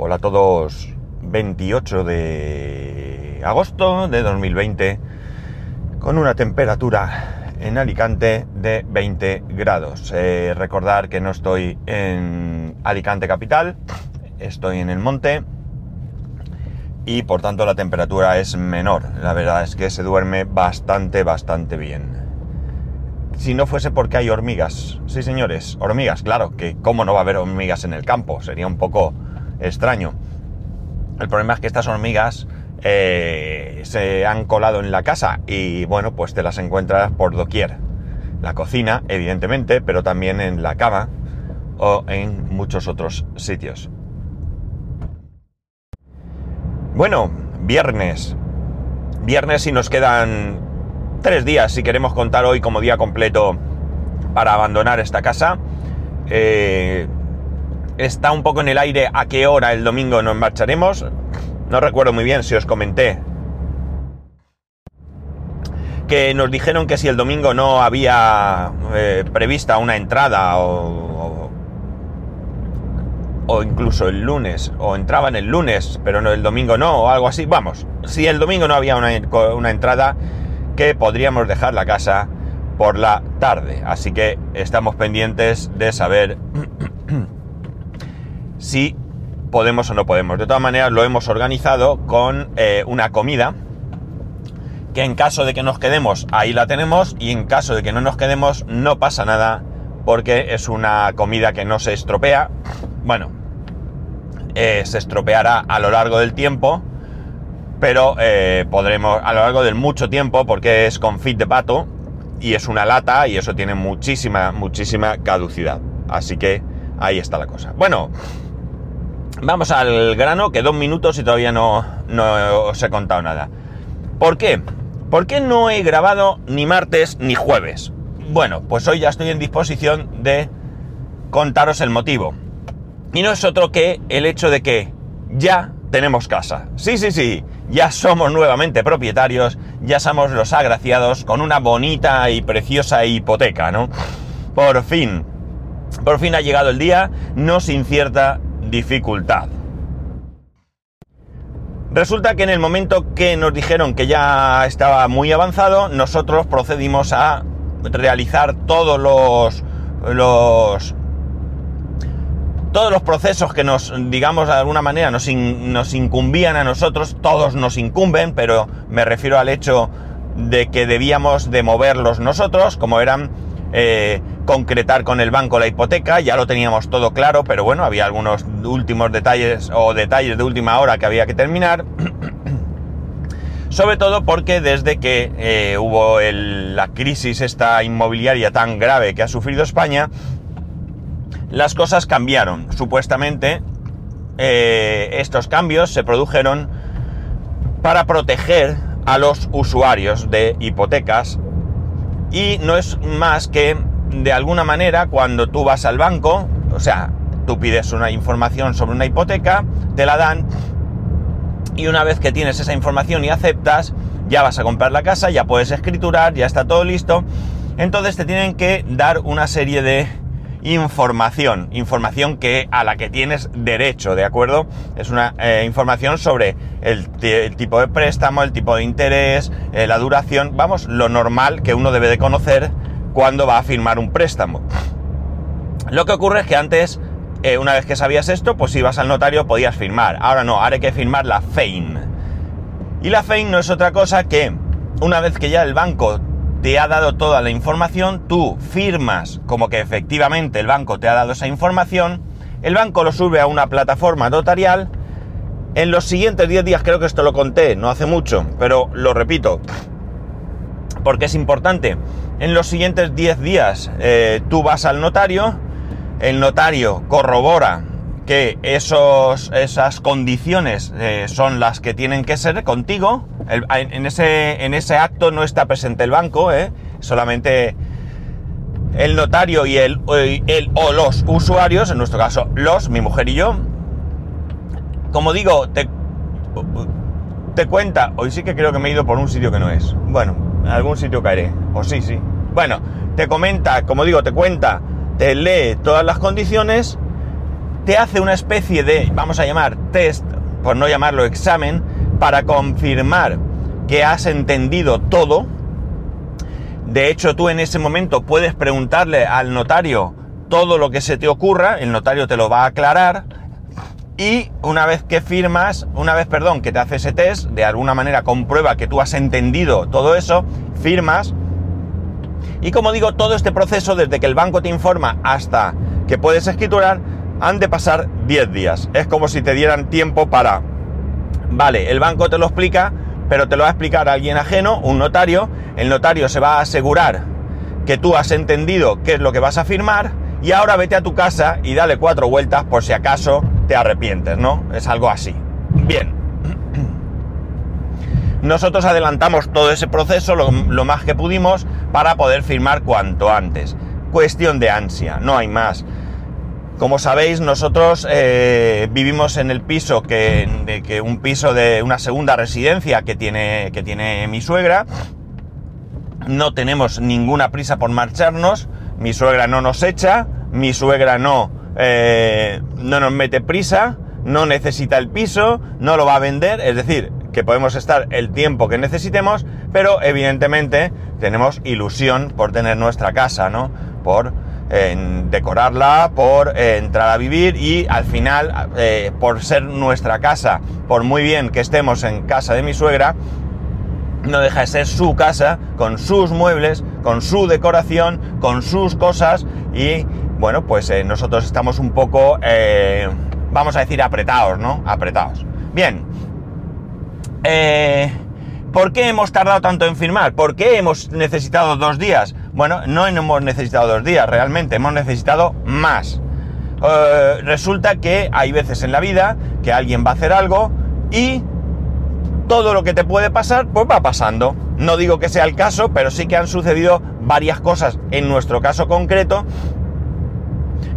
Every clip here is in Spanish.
Hola a todos, 28 de agosto de 2020, con una temperatura en Alicante de 20 grados. Eh, recordar que no estoy en Alicante capital, estoy en el monte y por tanto la temperatura es menor. La verdad es que se duerme bastante, bastante bien si no fuese porque hay hormigas. Sí, señores, hormigas, claro, que cómo no va a haber hormigas en el campo, sería un poco extraño. El problema es que estas hormigas eh, se han colado en la casa y bueno, pues te las encuentras por doquier. La cocina, evidentemente, pero también en la cama o en muchos otros sitios. Bueno, viernes. Viernes y nos quedan tres días, si queremos contar hoy como día completo para abandonar esta casa. Eh, está un poco en el aire a qué hora el domingo nos marcharemos. No recuerdo muy bien si os comenté que nos dijeron que si el domingo no había eh, prevista una entrada o, o, incluso el lunes, o entraban el lunes, pero no el domingo no, o algo así, vamos, si el domingo no había una, una entrada, que podríamos dejar la casa por la tarde. Así que estamos pendientes de saber si podemos o no podemos. De todas maneras, lo hemos organizado con eh, una comida que en caso de que nos quedemos, ahí la tenemos, y en caso de que no nos quedemos, no pasa nada, porque es una comida que no se estropea. Bueno, eh, se estropeará a lo largo del tiempo, pero eh, podremos a lo largo del mucho tiempo, porque es confit de pato y es una lata y eso tiene muchísima, muchísima caducidad. Así que ahí está la cosa. Bueno, vamos al grano, que dos minutos y todavía no, no os he contado nada. ¿Por qué? ¿Por qué no he grabado ni martes ni jueves? Bueno, pues hoy ya estoy en disposición de contaros el motivo. Y no es otro que el hecho de que ya tenemos casa. Sí, sí, sí, ya somos nuevamente propietarios, ya somos los agraciados con una bonita y preciosa hipoteca, ¿no? Por fin, por fin ha llegado el día, no sin cierta dificultad. Resulta que en el momento que nos dijeron que ya estaba muy avanzado, nosotros procedimos a realizar todos los, los todos los procesos que nos, digamos, de alguna manera nos, nos, incumbían a nosotros, todos nos incumben, pero me refiero al hecho de que debíamos de moverlos nosotros, como eran eh, concretar con el banco la hipoteca, ya lo teníamos todo claro, pero bueno, había algunos últimos detalles o detalles de última hora que había que terminar. Sobre todo porque desde que eh, hubo la crisis esta inmobiliaria tan grave que ha sufrido España, las cosas cambiaron. Supuestamente eh, estos cambios se produjeron para proteger a los usuarios de hipotecas y no es más que de alguna manera cuando tú vas al banco, o sea, tú pides una información sobre una hipoteca, te la dan y una vez que tienes esa información y aceptas, ya vas a comprar la casa, ya puedes escriturar, ya está todo listo. Entonces te tienen que dar una serie de información, información que a la que tienes derecho, ¿de acuerdo? Es una eh, información sobre el, tipo de préstamo, el tipo de interés, eh, la duración, vamos, lo normal que uno debe de conocer cuando va a firmar un préstamo. Lo que ocurre es que antes, eh, una vez que sabías esto, pues ibas al notario podías firmar. Ahora no, ahora hay que firmar la FEIN. Y la FEIN no es otra cosa que una vez que ya el banco te ha dado toda la información, tú firmas como que efectivamente el banco te ha dado esa información, el banco lo sube a una plataforma notarial, en los siguientes 10 días, creo que esto lo conté, no hace mucho, pero lo repito, porque es importante, en los siguientes 10 días eh, tú vas al notario, el notario corrobora que esos, esas condiciones eh, son las que tienen que ser contigo. en, ese, en, ese, acto no está presente el banco, eh, solamente el notario y el, el, o los usuarios, en nuestro caso los, mi mujer y yo. Como digo, te, te cuenta, hoy sí que creo que me he ido por un sitio que no es. Bueno, en algún sitio caeré, o sí, sí. Bueno, te comenta, como digo, te cuenta, te lee todas las condiciones te hace una especie de, vamos a llamar test, por no llamarlo examen, para confirmar que has entendido todo. De hecho, tú en ese momento puedes preguntarle al notario todo lo que se te ocurra, el notario te lo va a aclarar y una vez que firmas, una vez, perdón, que te hace ese test, de alguna manera comprueba que tú has entendido todo eso, firmas y como digo, todo este proceso, desde que el banco te informa hasta que puedes escriturar, han de pasar 10 días. Es como si te dieran tiempo para, vale, el banco te lo explica, pero te lo va a explicar alguien ajeno, un notario, el notario se va a asegurar que tú has entendido qué es lo que vas a firmar y ahora vete a tu casa y dale cuatro vueltas por si acaso te arrepientes, ¿no? Es algo así. Bien. Nosotros adelantamos todo ese proceso lo, lo, más que pudimos para poder firmar cuanto antes. Cuestión de ansia, no hay más. Como sabéis, nosotros eh, vivimos en el piso que, de, un piso de una segunda residencia que tiene, que tiene mi suegra. No tenemos ninguna prisa por marcharnos. Mi suegra no nos echa. Mi suegra no, eh, no nos mete prisa. No necesita el piso. No lo va a vender. Es decir, que podemos estar el tiempo que necesitemos. Pero evidentemente tenemos ilusión por tener nuestra casa, ¿no? Por en decorarla, por eh, entrar a vivir y al final, eh, por ser nuestra casa, por muy bien que estemos en casa de mi suegra, no deja de ser su casa, con sus muebles, con su decoración, con sus cosas y bueno, pues eh, nosotros estamos un poco, vamos a decir, apretados, ¿no? Apretados. Bien. ¿Por qué hemos tardado tanto en firmar? ¿Por qué hemos necesitado dos días? Bueno, no hemos necesitado dos días, realmente, hemos necesitado más. Eh, resulta que hay veces en la vida que alguien va a hacer algo y todo lo que te puede pasar, pues va pasando. No digo que sea el caso, pero sí que han sucedido varias cosas en nuestro caso concreto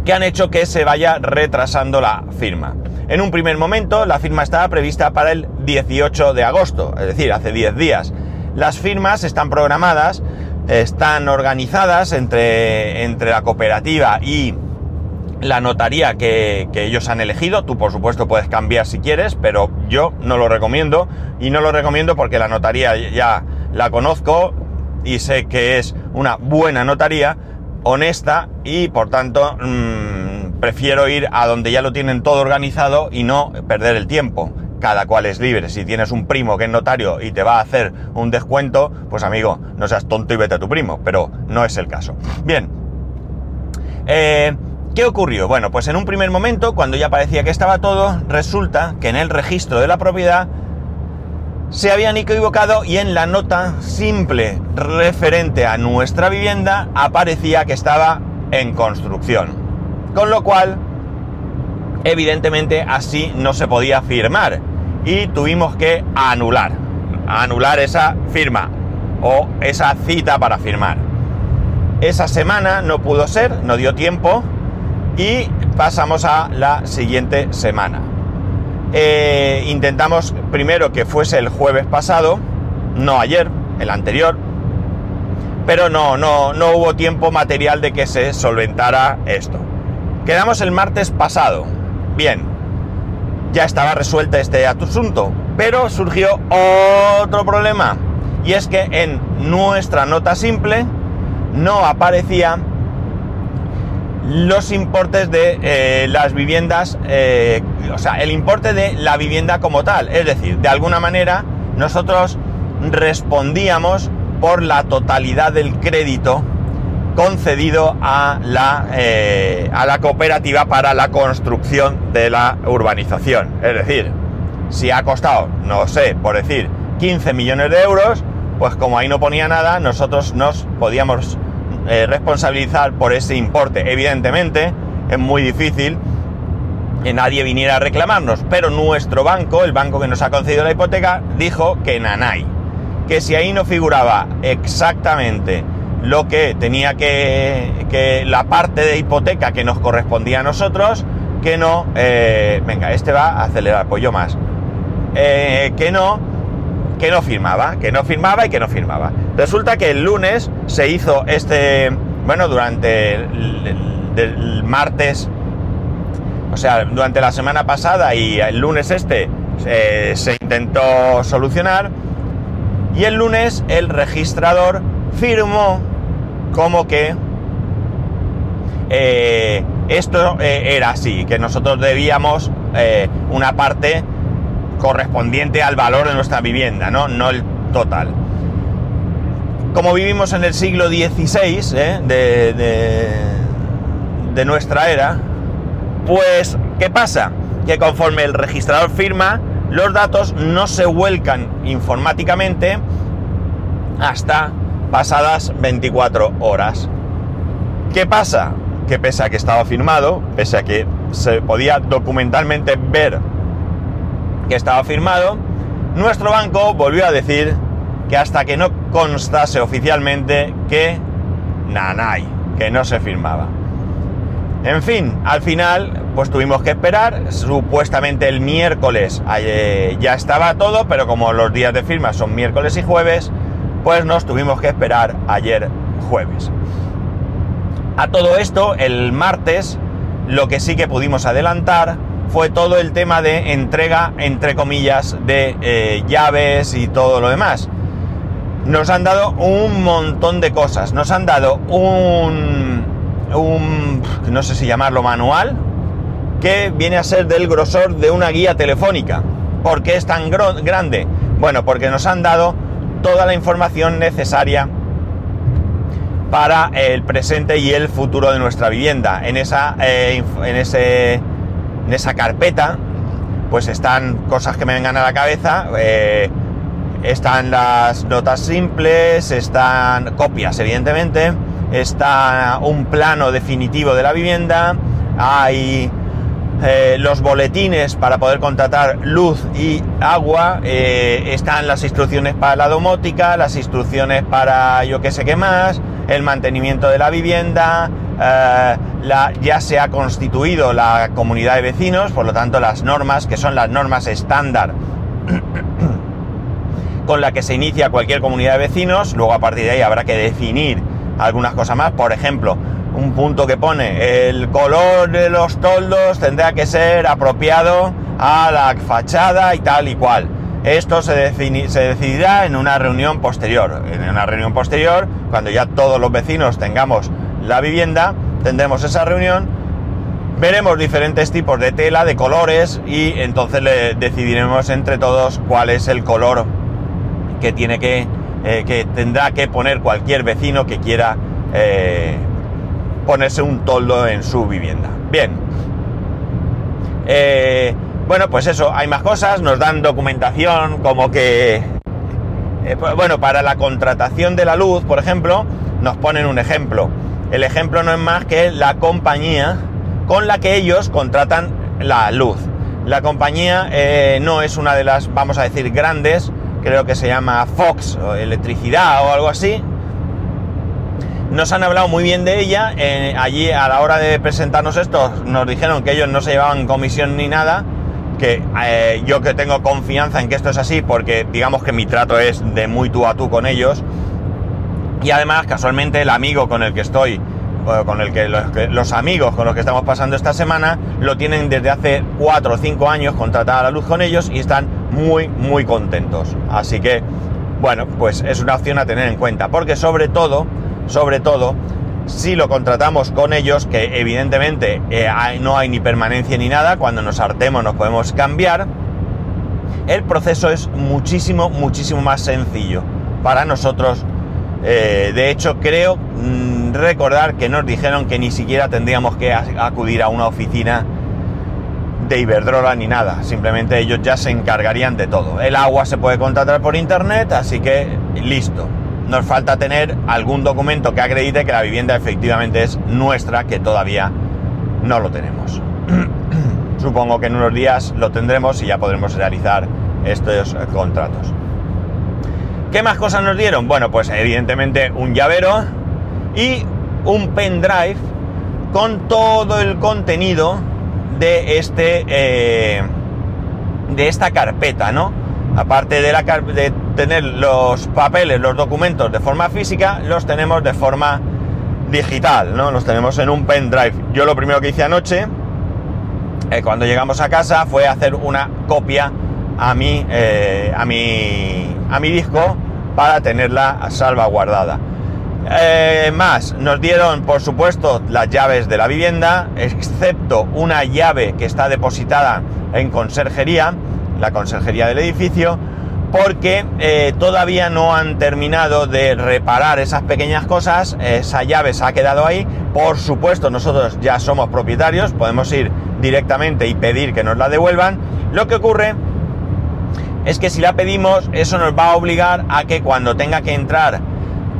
que han hecho que se vaya retrasando la firma. En un primer momento, la firma estaba prevista para el 18 de agosto, es decir, hace 10 días. Las firmas están programadas, están organizadas entre, entre la cooperativa y la notaría que, ellos han elegido. Tú, por supuesto, puedes cambiar si quieres, pero yo no lo recomiendo. Y no lo recomiendo porque la notaría ya la conozco y sé que es una buena notaría, honesta y, por tanto, mmm, prefiero ir a donde ya lo tienen todo organizado y no perder el tiempo. Cada cual es libre. Si tienes un primo que es notario y te va a hacer un descuento, pues amigo, no seas tonto y vete a tu primo, pero no es el caso. Bien. Eh, ¿Qué ocurrió? Bueno, pues en un primer momento, cuando ya parecía que estaba todo, resulta que en el registro de la propiedad se habían equivocado y en la nota simple referente a nuestra vivienda aparecía que estaba en construcción. Con lo cual, evidentemente así no se podía firmar y tuvimos que anular, anular esa firma o esa cita para firmar. Esa semana no pudo ser, no dio tiempo y pasamos a la siguiente semana. Eh, intentamos primero que fuese el jueves pasado, no ayer, el anterior, pero no, no, no hubo tiempo material de que se solventara esto. Quedamos el martes pasado. Bien, ya estaba resuelto este asunto, pero surgió otro problema. Y es que en nuestra nota simple no aparecían los importes de eh, las viviendas, eh, o sea, el importe de la vivienda como tal. Es decir, de alguna manera nosotros respondíamos por la totalidad del crédito concedido a la, eh, a la cooperativa para la construcción de la urbanización. Es decir, si ha costado, no sé, por decir, 15 millones de euros, pues como ahí no ponía nada, nosotros nos podíamos eh, responsabilizar por ese importe. Evidentemente, es muy difícil que nadie viniera a reclamarnos, pero nuestro banco, el banco que nos ha concedido la hipoteca, dijo que nanay, que si ahí no figuraba exactamente lo que tenía que, que la parte de hipoteca que nos correspondía a nosotros, que no, eh, venga, este va a acelerar, pues yo más, eh, que no, que no firmaba, que no firmaba y que no firmaba. Resulta que el lunes se hizo este, bueno, durante el, martes O sea, durante la semana pasada y el lunes este eh, se intentó solucionar. Y el lunes el registrador firmó como que eh, esto eh, era así, que nosotros debíamos una parte correspondiente al valor de nuestra vivienda, ¿no? No el total. Como vivimos en el siglo XVI de, de nuestra era, pues, ¿qué pasa? Que conforme el registrador firma, los datos no se vuelcan informáticamente hasta pasadas 24 horas. ¿Qué pasa? Que pese a que estaba firmado, pese a que se podía documentalmente ver que estaba firmado, nuestro banco volvió a decir que hasta que no constase oficialmente que nanay, que no se firmaba. En fin, al final, pues tuvimos que esperar. Supuestamente el miércoles eh, ya estaba todo, pero como los días de firma son miércoles y jueves, pues nos tuvimos que esperar ayer jueves. A todo esto, el martes, lo que sí que pudimos adelantar fue todo el tema de entrega, entre comillas, de eh, llaves y todo lo demás. Nos han dado un montón de cosas. Nos han dado un un, no sé si llamarlo manual, que viene a ser del grosor de una guía telefónica. ¿Por qué es tan grande? Bueno, porque nos han dado toda la información necesaria para el presente y el futuro de nuestra vivienda. En esa, eh, en, ese, en esa carpeta, pues están cosas que me vengan a la cabeza. Eh, están las notas simples, están copias, evidentemente está un plano definitivo de la vivienda, hay eh, los boletines para poder contratar luz y agua, eh, están las instrucciones para la domótica, las instrucciones para yo que sé qué más, el mantenimiento de la vivienda, eh, ya se ha constituido la comunidad de vecinos, por lo tanto las normas, que son las normas estándar con la que se inicia cualquier comunidad de vecinos, luego a partir de ahí habrá que definir algunas cosas más. Por ejemplo, un punto que pone, el color de los toldos tendrá que ser apropiado a la fachada y tal y cual. Esto se, decidirá en una reunión posterior. En una reunión posterior, cuando ya todos los vecinos tengamos la vivienda, tendremos esa reunión, veremos diferentes tipos de tela, de colores y entonces le decidiremos entre todos cuál es el color que eh, tendrá que poner cualquier vecino que quiera eh, ponerse un toldo en su vivienda. Bien. Eh, bueno, pues eso, hay más cosas, nos dan documentación como que... Pues bueno, para la contratación de la luz, por ejemplo, nos ponen un ejemplo. El ejemplo no es más que la compañía con la que ellos contratan la luz. La compañía no es una de las, vamos a decir, grandes, creo que se llama Fox o Electricidad o algo así. Nos han hablado muy bien de ella. Eh, allí a la hora de presentarnos esto nos dijeron que ellos no se llevaban comisión ni nada. Que eh, yo que tengo confianza en que esto es así porque digamos que mi trato es de muy tú a tú con ellos. Y además casualmente el amigo con el que estoy con el que los, amigos con los que estamos pasando esta semana lo tienen desde hace 4 o 5 años contratada la luz con ellos y están muy muy contentos. Así que, bueno, pues es una opción a tener en cuenta, porque sobre todo, sobre todo, si lo contratamos con ellos, que evidentemente eh, no hay ni permanencia ni nada, cuando nos hartemos nos podemos cambiar, el proceso es muchísimo, muchísimo más sencillo para nosotros. Eh, de hecho, creo... Mm, recordar que nos dijeron que ni siquiera tendríamos que acudir a una oficina de Iberdrola ni nada, simplemente ellos ya se encargarían de todo. El agua se puede contratar por internet, así que listo. Nos falta tener algún documento que acredite que la vivienda efectivamente es nuestra, que todavía no lo tenemos. Supongo que en unos días lo tendremos y ya podremos realizar estos contratos. ¿Qué más cosas nos dieron? Bueno, pues evidentemente un llavero, y un pendrive con todo el contenido de este eh, de esta carpeta, ¿no? Aparte de, la, de tener los papeles, los documentos de forma física, los tenemos de forma digital, ¿no? Los tenemos en un pendrive. Yo lo primero que hice anoche eh, cuando llegamos a casa fue hacer una copia a mi, eh, a mi, a mi disco para tenerla salvaguardada. Eh, más, nos dieron por supuesto las llaves de la vivienda, excepto una llave que está depositada en conserjería, la conserjería del edificio, porque eh, todavía no han terminado de reparar esas pequeñas cosas, esa llave se ha quedado ahí, por supuesto nosotros ya somos propietarios, podemos ir directamente y pedir que nos la devuelvan, lo que ocurre es que si la pedimos eso nos va a obligar a que cuando tenga que entrar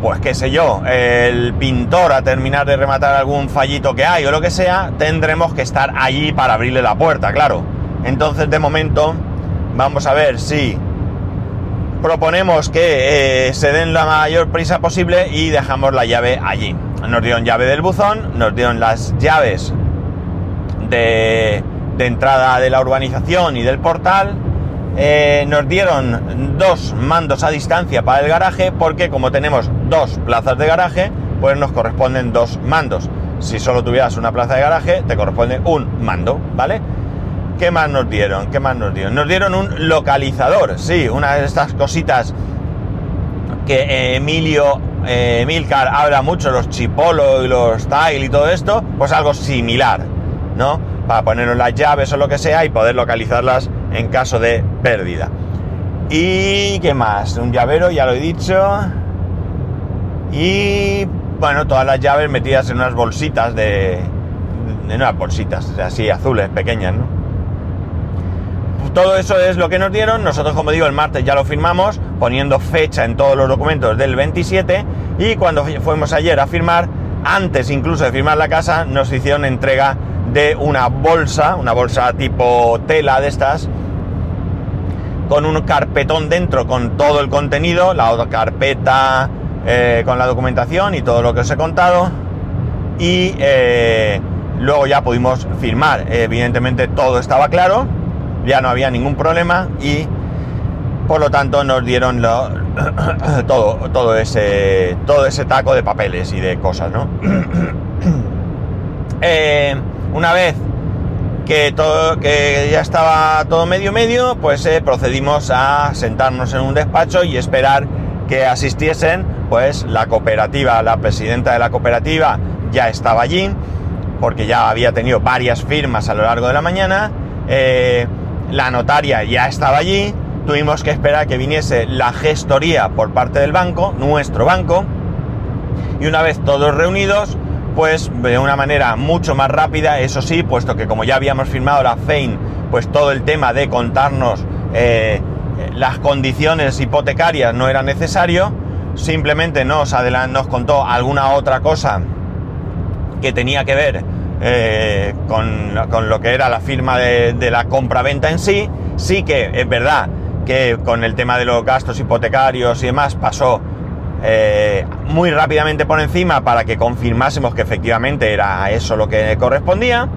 pues qué sé yo, el pintor a terminar de rematar algún fallito que hay o lo que sea, tendremos que estar allí para abrirle la puerta, claro. Entonces, de momento, vamos a ver si proponemos que eh, se den la mayor prisa posible y dejamos la llave allí. Nos dieron llave del buzón, nos dieron las llaves de, entrada de la urbanización y del portal, eh, nos dieron dos mandos a distancia para el garaje porque como tenemos dos plazas de garaje, pues nos corresponden dos mandos. Si solo tuvieras una plaza de garaje, te corresponde un mando, ¿vale? ¿Qué más nos dieron? ¿Qué más nos dieron? Nos dieron un localizador, sí, una de estas cositas que Emilio, eh, Emilcar habla mucho, los chipolo y los tile y todo esto, pues algo similar, ¿no? Para ponernos las llaves o lo que sea y poder localizarlas en caso de pérdida. ¿Y qué más? Un llavero, ya lo he dicho. Y bueno, todas las llaves metidas en unas bolsitas de. en unas bolsitas, así azules, pequeñas, ¿no? Todo eso es lo que nos dieron. Nosotros, como digo, el martes ya lo firmamos, poniendo fecha en todos los documentos del 27. Y cuando fuimos ayer a firmar, antes incluso de firmar la casa, nos hicieron entrega de una bolsa, una bolsa tipo tela de estas, con un carpetón dentro con todo el contenido, la otra carpeta eh, con la documentación y todo lo que os he contado. Y eh, luego ya pudimos firmar. Evidentemente todo estaba claro, ya no había ningún problema y por lo tanto nos dieron todo, todo, ese, todo ese taco de papeles y de cosas, ¿no? Eh, una vez que, todo, que ya estaba todo medio medio, pues eh, procedimos a sentarnos en un despacho y esperar que asistiesen, pues la cooperativa, la presidenta de la cooperativa ya estaba allí, porque ya había tenido varias firmas a lo largo de la mañana, eh, la notaria ya estaba allí, tuvimos que esperar que viniese la gestoría por parte del banco, nuestro banco, y una vez todos reunidos, pues de una manera mucho más rápida, eso sí, puesto que como ya habíamos firmado la FEIN, pues todo el tema de contarnos eh, las condiciones hipotecarias no era necesario, simplemente nos, nos contó alguna otra cosa que tenía que ver eh, con, lo que era la firma de, la compra-venta en sí, sí que es verdad que con el tema de los gastos hipotecarios y demás pasó eh, muy rápidamente por encima para que confirmásemos que efectivamente era eso lo que correspondía.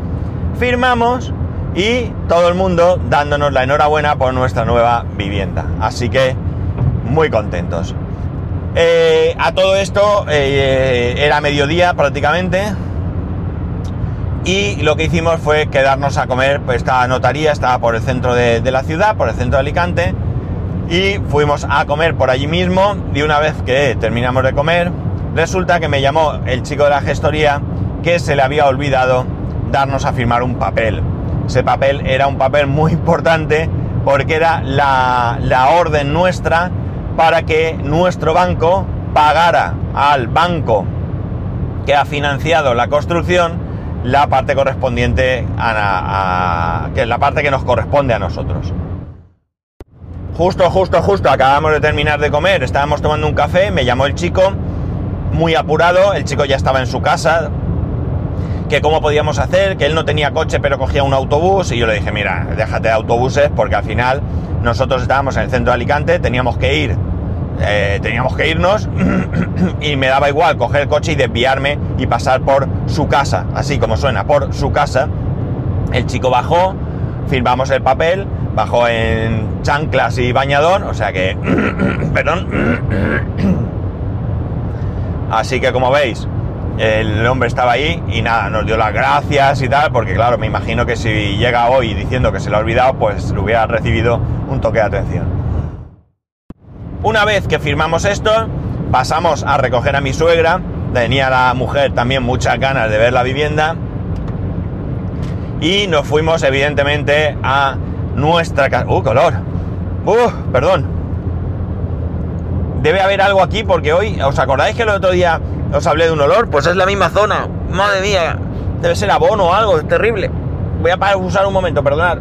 Firmamos y todo el mundo dándonos la enhorabuena por nuestra nueva vivienda. Así que muy contentos. Eh, a todo esto era mediodía prácticamente. Y lo que hicimos fue quedarnos a comer, pues esta notaría estaba por el centro de la ciudad, por el centro de Alicante, y fuimos a comer por allí mismo y una vez que terminamos de comer, resulta que me llamó el chico de la gestoría que se le había olvidado darnos a firmar un papel. Ese papel era un papel muy importante porque era la, la orden nuestra para que nuestro banco pagara al banco que ha financiado la construcción la parte correspondiente a, que es la parte que nos corresponde a nosotros. Justo, justo, justo, acabamos de terminar de comer, estábamos tomando un café, me llamó el chico, muy apurado, el chico ya estaba en su casa, que cómo podíamos hacer, que él no tenía coche pero cogía un autobús y yo le dije, mira, déjate de autobuses porque al final nosotros estábamos en el centro de Alicante, teníamos que ir, eh, teníamos que irnos y me daba igual coger el coche y desviarme y pasar por su casa, así como suena, por su casa. El chico bajó, firmamos el papel, bajó en chanclas y bañador, o sea que, perdón. Así que como veis, el hombre estaba ahí y nada, nos dio las gracias y tal, porque claro, me imagino que si llega hoy diciendo que se lo ha olvidado, pues le hubiera recibido un toque de atención. Una vez que firmamos esto, pasamos a recoger a mi suegra, tenía la mujer también muchas ganas de ver la vivienda y nos fuimos evidentemente a nuestra casa. ¡Uh, color! ¡Uh, perdón! Debe haber algo aquí porque hoy, ¿os acordáis que el otro día os hablé de un olor? Pues es la misma zona. Madre mía, debe ser abono o algo, es terrible. Voy a pausar un momento, perdonad.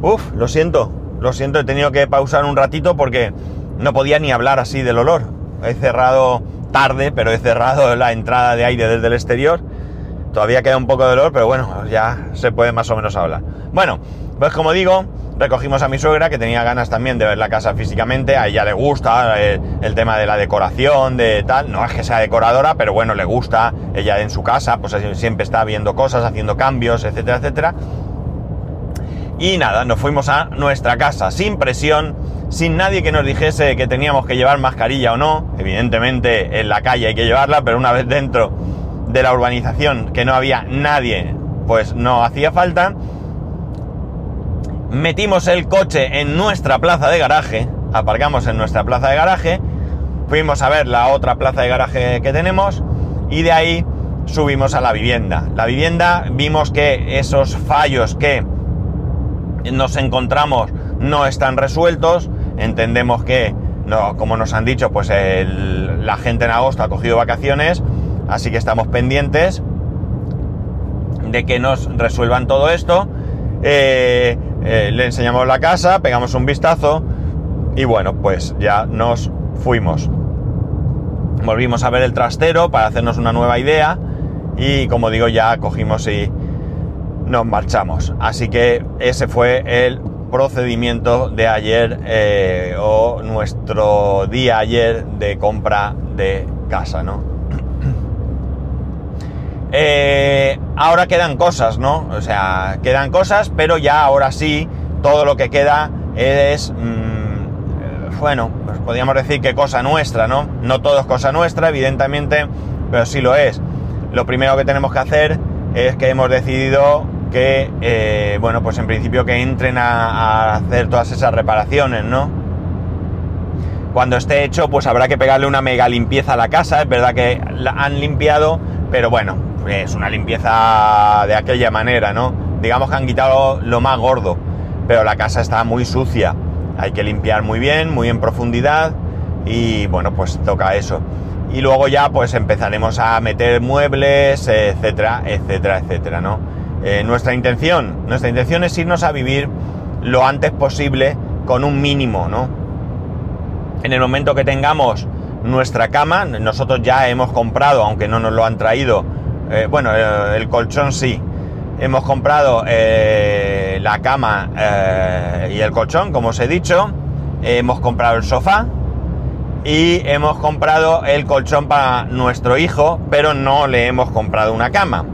Uf, lo siento, lo siento, he tenido que pausar un ratito porque no podía ni hablar así del olor. He cerrado tarde, pero he cerrado la entrada de aire desde el exterior. Todavía queda un poco de olor, pero bueno, ya se puede más o menos hablar. Bueno, pues como digo, recogimos a mi suegra que tenía ganas también de ver la casa físicamente, a ella le gusta el, eh, el, tema de la decoración, de tal, no es que sea decoradora, pero bueno, le gusta, ella en su casa, pues siempre está viendo cosas, haciendo cambios, etcétera, etcétera. Y nada, nos fuimos a nuestra casa sin presión, sin nadie que nos dijese que teníamos que llevar mascarilla o no. Evidentemente en la calle hay que llevarla, pero una vez dentro de la urbanización que no había nadie, pues no hacía falta. Metimos el coche en nuestra plaza de garaje, aparcamos en nuestra plaza de garaje, fuimos a ver la otra plaza de garaje que tenemos y de ahí subimos a la vivienda. La vivienda vimos que esos fallos que nos encontramos no están resueltos, entendemos que, como nos han dicho, pues la gente en agosto ha cogido vacaciones, así que estamos pendientes de que nos resuelvan todo esto. Eh, eh, le enseñamos la casa, pegamos un vistazo y bueno, pues ya nos fuimos. Volvimos a ver el trastero para hacernos una nueva idea y como digo ya cogimos y nos marchamos. Así que ese fue el procedimiento de ayer eh, o nuestro día ayer de compra de casa, ¿no? Eh, ahora quedan cosas, ¿no? O sea, quedan cosas, pero ya ahora sí, todo lo que queda es, mm, bueno, pues podríamos decir que cosa nuestra, ¿no? No todo es cosa nuestra, evidentemente, pero sí lo es. Lo primero que tenemos que hacer es que hemos decidido que, eh, bueno, pues en principio que entren a, hacer todas esas reparaciones, ¿no? Cuando esté hecho, pues habrá que pegarle una mega limpieza a la casa. Es verdad que la han limpiado, pero bueno, es una limpieza de aquella manera, ¿no? Digamos que han quitado lo más gordo, pero la casa está muy sucia. Hay que limpiar muy bien, muy en profundidad y bueno, pues toca eso. Y luego ya pues empezaremos a meter muebles, etcétera, etcétera, etcétera, ¿no? Eh, nuestra intención, nuestra intención es irnos a vivir lo antes posible con un mínimo, ¿no? En el momento que tengamos nuestra cama, nosotros ya hemos comprado, aunque no nos lo han traído, eh, bueno, eh, el colchón sí, hemos comprado la cama y el colchón, como os he dicho, hemos comprado el sofá y hemos comprado el colchón para nuestro hijo, pero no le hemos comprado una cama,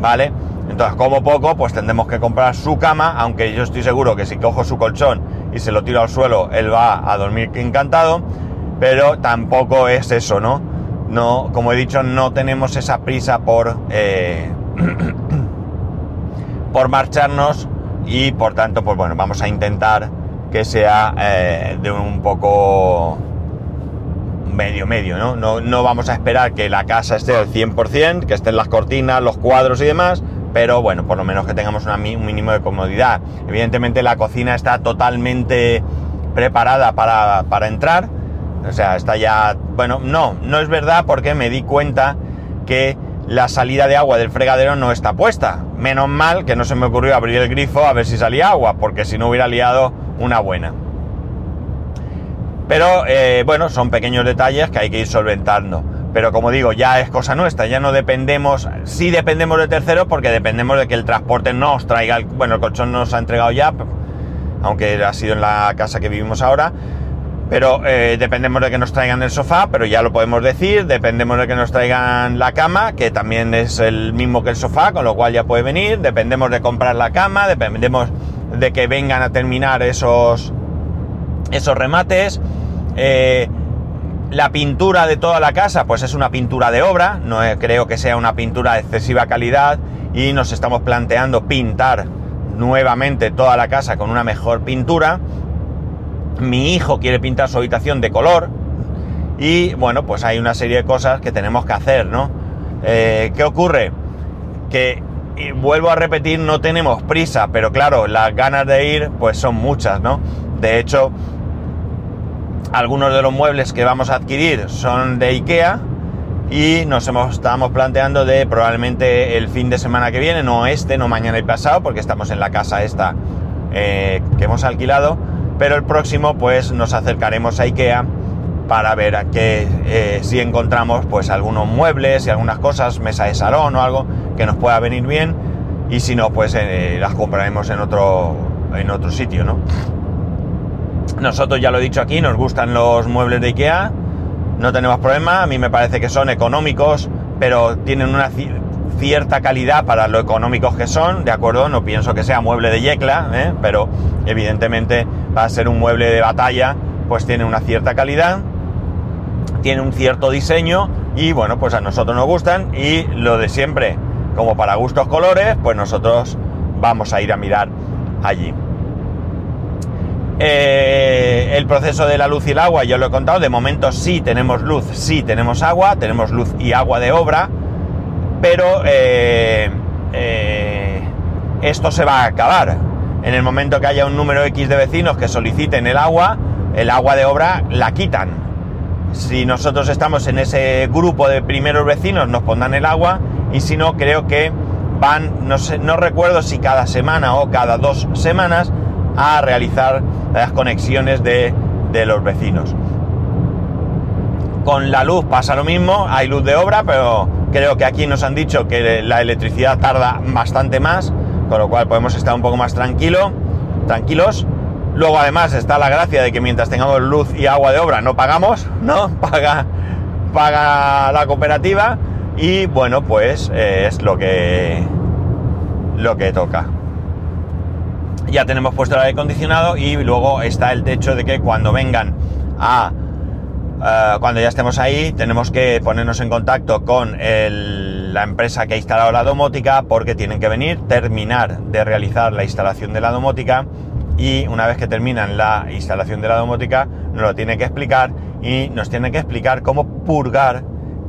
¿vale? Entonces, como poco, pues tendremos que comprar su cama, aunque yo estoy seguro que si cojo su colchón y se lo tiro al suelo, él va a dormir encantado, pero tampoco es eso, ¿no? No, como he dicho, no tenemos esa prisa por, eh, por marcharnos y por tanto, pues bueno, vamos a intentar que sea eh, de un poco medio medio, ¿no? ¿no? ¿no? vamos a esperar que la casa esté al 100%, que estén las cortinas, los cuadros y demás, pero bueno, por lo menos que tengamos un mínimo de comodidad. Evidentemente la cocina está totalmente preparada para, entrar, o sea, está ya... Bueno, no, no es verdad porque me di cuenta que la salida de agua del fregadero no está puesta. Menos mal que no se me ocurrió abrir el grifo a ver si salía agua, porque si no hubiera liado una buena. Pero eh, bueno, son pequeños detalles que hay que ir solventando. Pero como digo, ya es cosa nuestra, ya no dependemos, sí dependemos de terceros porque dependemos de que el transporte nos traiga, el, bueno, el colchón nos ha entregado ya, aunque ha sido en la casa que vivimos ahora, pero eh, dependemos de que nos traigan el sofá, pero ya lo podemos decir, dependemos de que nos traigan la cama, que también es el mismo que el sofá, con lo cual ya puede venir, dependemos de comprar la cama, dependemos de que vengan a terminar esos, esos remates. Eh, La pintura de toda la casa, pues es una pintura de obra, no creo que sea una pintura de excesiva calidad y nos estamos planteando pintar nuevamente toda la casa con una mejor pintura. Mi hijo quiere pintar su habitación de color y bueno, pues hay una serie de cosas que tenemos que hacer, ¿no? Eh, ¿Qué ocurre? Que vuelvo a repetir, no tenemos prisa, pero claro, las ganas de ir pues son muchas, ¿no? De hecho, algunos de los muebles que vamos a adquirir son de IKEA y nos hemos, estamos planteando de probablemente el fin de semana que viene, no este, no mañana y pasado, porque estamos en la casa esta eh, que hemos alquilado, pero el próximo pues nos acercaremos a IKEA para ver a qué eh, si encontramos pues algunos muebles y algunas cosas, mesa de salón o algo que nos pueda venir bien y si no pues eh, las compraremos en otro en otro sitio, ¿no? Nosotros ya lo he dicho aquí, nos gustan los muebles de IKEA, no tenemos problema, a mí me parece que son económicos, pero tienen una cierta calidad para lo económicos que son, ¿de acuerdo? No pienso que sea mueble de yecla, ¿eh? pero evidentemente va a ser un mueble de batalla, pues tiene una cierta calidad tiene un cierto diseño y bueno, pues a nosotros nos gustan y lo de siempre, como para gustos colores, pues nosotros vamos a ir a mirar allí. Eh, el proceso de la luz y el agua, ya lo he contado, de momento sí tenemos luz, sí tenemos agua, tenemos luz y agua de obra, pero eh, eh, esto se va a acabar. En el momento que haya un número X de vecinos que soliciten el agua, el agua de obra la quitan si nosotros estamos en ese grupo de primeros vecinos, nos pondrán el agua y si no, creo que van, no, recuerdo si cada semana o cada dos semanas, a realizar las conexiones de, de los vecinos. Con la luz pasa lo mismo, hay luz de obra, pero creo que aquí nos han dicho que la electricidad tarda bastante más, con lo cual podemos estar un poco más tranquilo, tranquilos. Luego además está la gracia de que mientras tengamos luz y agua de obra no pagamos, ¿no? Paga, paga la cooperativa y bueno, pues eh, es lo que, lo que toca. Ya tenemos puesto el aire acondicionado y luego está el techo de que cuando vengan a... Eh, cuando ya estemos ahí tenemos que ponernos en contacto con la empresa que ha instalado la domótica porque tienen que venir, terminar de realizar la instalación de la domótica y una vez que terminan la instalación de la domótica nos lo tiene que explicar y nos tiene que explicar cómo purgar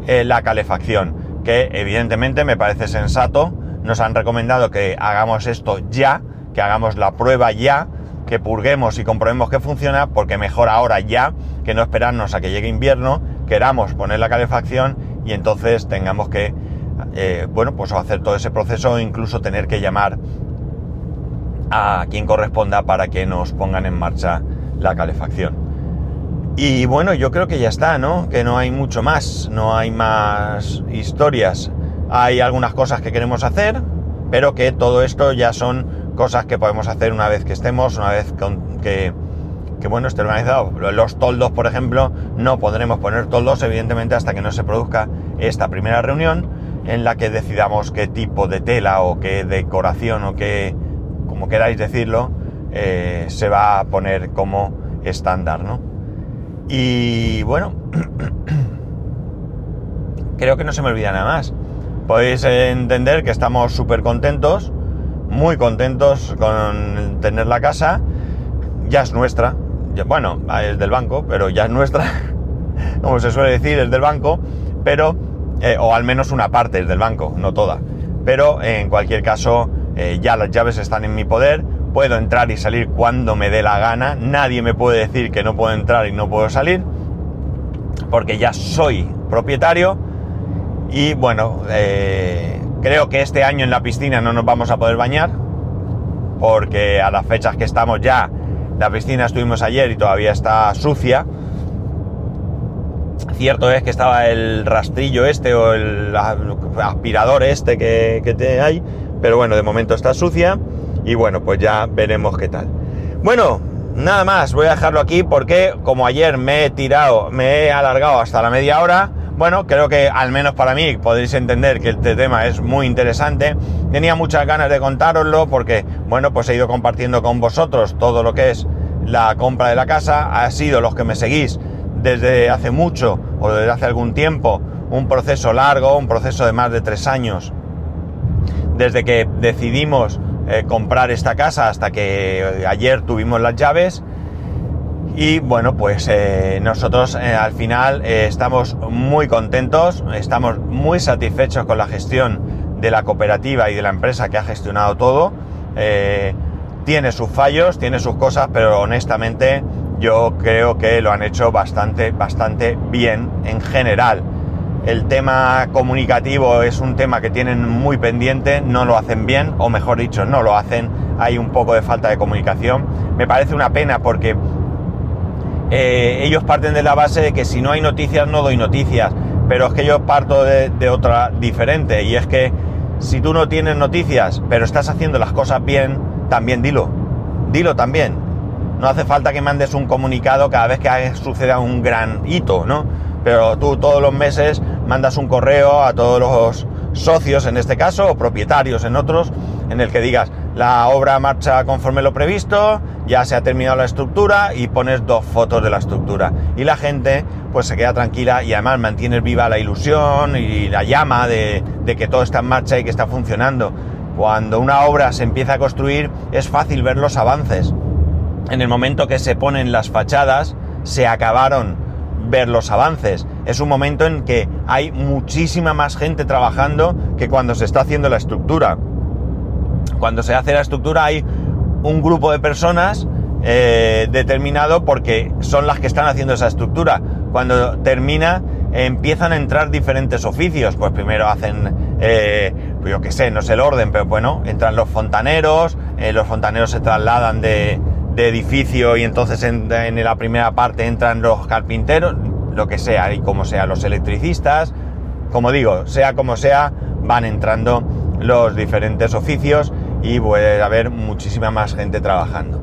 eh, la calefacción, que evidentemente me parece sensato, nos han recomendado que hagamos esto ya, que hagamos la prueba ya, que purguemos y comprobemos que funciona, porque mejor ahora ya que no esperarnos a que llegue invierno, queramos poner la calefacción y entonces tengamos que, eh, bueno, pues hacer todo ese proceso incluso tener que llamar a quien corresponda para que nos pongan en marcha la calefacción. Y bueno, yo creo que ya está, ¿no? Que no hay mucho más, no hay más historias. Hay algunas cosas que queremos hacer, pero que todo esto ya son cosas que podemos hacer una vez que estemos, una vez que, que bueno, esté organizado. Los toldos, por ejemplo, no podremos poner toldos, evidentemente, hasta que no se produzca esta primera reunión en la que decidamos qué tipo de tela o qué decoración o qué como queráis decirlo, eh, se va a poner como estándar, ¿no? Y bueno, creo que no se me olvida nada más. Podéis entender que estamos súper contentos, muy contentos con tener la casa. Ya es nuestra. bueno, es del banco, pero ya es nuestra. Como se suele decir, es del banco, pero, eh, o al menos una parte es del banco, no toda. Pero en cualquier caso, eh, ya las llaves están en mi poder, puedo entrar y salir cuando me dé la gana, nadie me puede decir que no puedo entrar y no puedo salir, porque ya soy propietario y bueno, eh, creo que este año en la piscina no nos vamos a poder bañar, porque a las fechas que estamos ya, la piscina estuvimos ayer y todavía está sucia. Cierto es que estaba el rastrillo este o el aspirador este que, que hay, pero bueno, de momento está sucia y bueno, pues ya veremos qué tal. Bueno, nada más, voy a dejarlo aquí porque como ayer me he tirado, me he alargado hasta la media hora, bueno, creo que al menos para mí podéis entender que este tema es muy interesante. Tenía muchas ganas de contároslo porque, bueno, pues he ido compartiendo con vosotros todo lo que es la compra de la casa. Ha sido los que me seguís desde hace mucho o desde hace algún tiempo un proceso largo, un proceso de más de tres años, desde que decidimos eh, comprar esta casa hasta que ayer tuvimos las llaves. Y bueno, pues eh, nosotros eh, al final estamos muy contentos, estamos muy satisfechos con la gestión de la cooperativa y de la empresa que ha gestionado todo. tiene sus fallos, tiene sus cosas, pero honestamente yo creo que lo han hecho bastante, bastante bien en general. El tema comunicativo es un tema que tienen muy pendiente, no lo hacen bien, o mejor dicho, no lo hacen, hay un poco de falta de comunicación. Me parece una pena porque eh, ellos parten de la base de que si no hay noticias no doy noticias, pero es que yo parto de, de otra diferente, y es que si tú no tienes noticias, pero estás haciendo las cosas bien, también dilo, dilo también. No hace falta que mandes un comunicado cada vez que suceda un gran hito, ¿no? Pero tú todos los meses mandas un correo a todos los socios en este caso, o propietarios en otros, en el que digas, la obra marcha conforme lo previsto, ya se ha terminado la estructura y pones dos fotos de la estructura. Y la gente pues se queda tranquila y además mantienes viva la ilusión y la llama de, de que todo está en marcha y que está funcionando. Cuando una obra se empieza a construir es fácil ver los avances. En el momento que se ponen las fachadas, se acabaron ver los avances. Es un momento en que hay muchísima más gente trabajando que cuando se está haciendo la estructura. Cuando se hace la estructura hay un grupo de personas eh, determinado porque son las que están haciendo esa estructura. Cuando termina empiezan a entrar diferentes oficios. Pues primero hacen, eh, pues yo qué sé, no sé el orden, pero bueno, entran los fontaneros, eh, los fontaneros se trasladan de, de edificio y entonces en, la primera parte entran los carpinteros, lo que sea, y como sea, los electricistas, como digo, sea como sea, van entrando los diferentes oficios y puede haber muchísima más gente trabajando.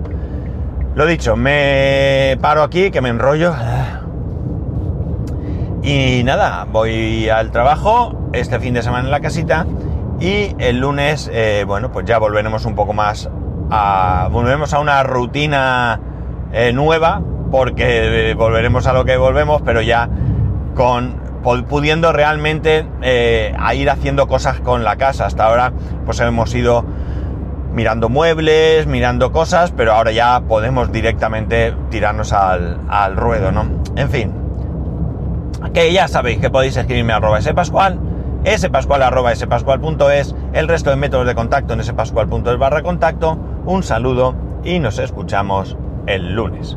Lo dicho, me paro aquí, que me enrollo. Y nada, voy al trabajo, este fin de semana en la casita y el lunes, eh, bueno, pues ya volveremos un poco más volvemos a una rutina eh, nueva, porque eh, volveremos a lo que volvemos, pero ya con pudiendo realmente eh, ir haciendo cosas con la casa. Hasta ahora pues hemos ido mirando muebles, mirando cosas, pero ahora ya podemos directamente tirarnos al, al ruedo, ¿no? En fin, que ya sabéis que podéis escribirme a arroba spascual, spascual arroba spascual.es, el resto de métodos de contacto en spascual.es barra contacto, un saludo y nos escuchamos el lunes.